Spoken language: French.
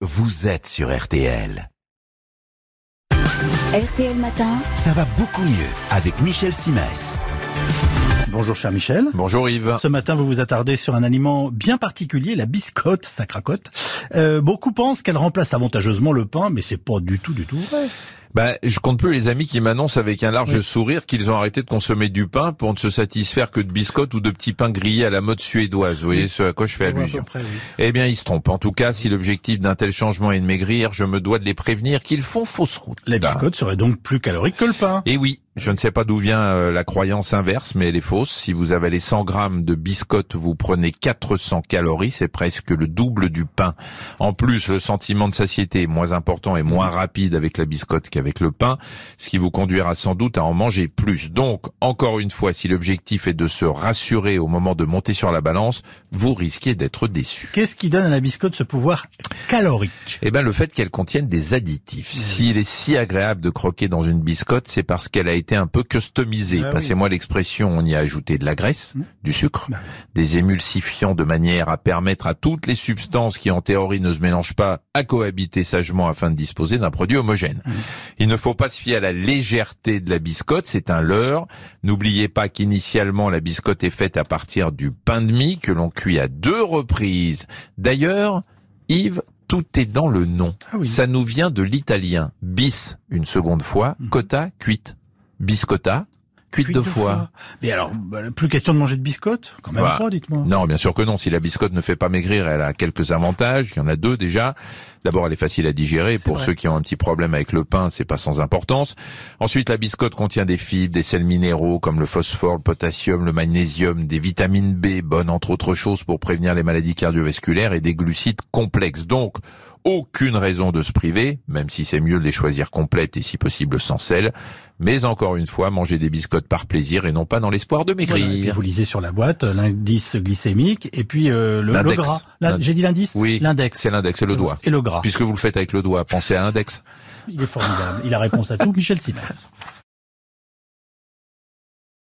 vous êtes sur RTL. RTL Matin, Ça va beaucoup mieux avec Michel Simès. Bonjour cher Michel. Bonjour Yves. Ce matin, vous vous attardez sur un aliment bien particulier, la biscotte, ça cracote. Euh, beaucoup pensent qu'elle remplace avantageusement le pain, mais c'est pas du tout, du tout vrai. Bah, je compte plus les amis qui m'annoncent avec un large sourire qu'ils ont arrêté de consommer du pain pour ne se satisfaire que de biscottes ou de petits pains grillés à la mode suédoise. Vous voyez ce à quoi je fais allusion. peu près, oui. Eh bien, ils se trompent. En tout cas, si l'objectif d'un tel changement est de maigrir, je me dois de les prévenir qu'ils font fausse route. La biscotte serait donc plus calorique que le pain. Et oui, je ne sais pas d'où vient euh, la croyance inverse, mais elle est fausse. Si vous avalez 100 grammes de biscotte, vous prenez 400 calories, c'est presque le double du pain. En plus, le sentiment de satiété est moins important et moins rapide avec la biscotte qu'avec le pain, ce qui vous conduira sans doute à en manger plus. Donc, encore une fois, si l'objectif est de se rassurer au moment de monter sur la balance, vous risquez d'être déçu. Qu'est-ce qui donne à la biscotte ce pouvoir calorique? Eh ben, le fait qu'elle contienne des additifs. S'il est si agréable de croquer dans une biscotte, c'est parce qu'elle a été un peu customisée. Ah oui. Passez-moi l'expression, on y a ajouté de la graisse, Mmh. du sucre, Bah des émulsifiants de manière à permettre à toutes les substances qui en théorie ne se mélangent pas à cohabiter sagement afin de disposer d'un produit homogène. Mmh. Il ne faut pas se fier à la légèreté de la biscotte, c'est un leurre. N'oubliez pas qu'initialement la biscotte est faite à partir du pain de mie que l'on cuit à deux reprises. D'ailleurs, Yves, tout est dans le nom. Ah oui. Ça nous vient de l'italien. Bis, une seconde fois, Mhm. cotta, cuite. Biscotta, cuite, deux fois. Mais alors, bah, plus question de manger de biscotte Quand même Bah, pas, dites-moi. Non, bien sûr que non. Si la biscotte ne fait pas maigrir, elle a quelques avantages. Il y en a deux déjà. D'abord, elle est facile à digérer. Pour vrai. ceux qui ont un petit problème avec le pain, c'est pas sans importance. Ensuite, la biscotte contient des fibres, des sels minéraux comme le phosphore, le potassium, le magnésium, des vitamines B, bonnes entre autres choses pour prévenir les maladies cardiovasculaires et des glucides complexes. Donc, aucune raison de se priver, même si c'est mieux de les choisir complètes et si possible sans sel. Mais encore une fois, manger des biscottes par plaisir et non pas dans l'espoir de maigrir. Voilà, et puis vous lisez sur la boîte euh, l'indice glycémique et puis euh, le, le L'index. gras. L'index. J'ai dit l'indice? Oui, L'index. c'est l'index, c'est le doigt. Et le gras. Puisque vous le faites avec le doigt, pensez à index. Il est formidable. Il a réponse à tout, Michel Simès.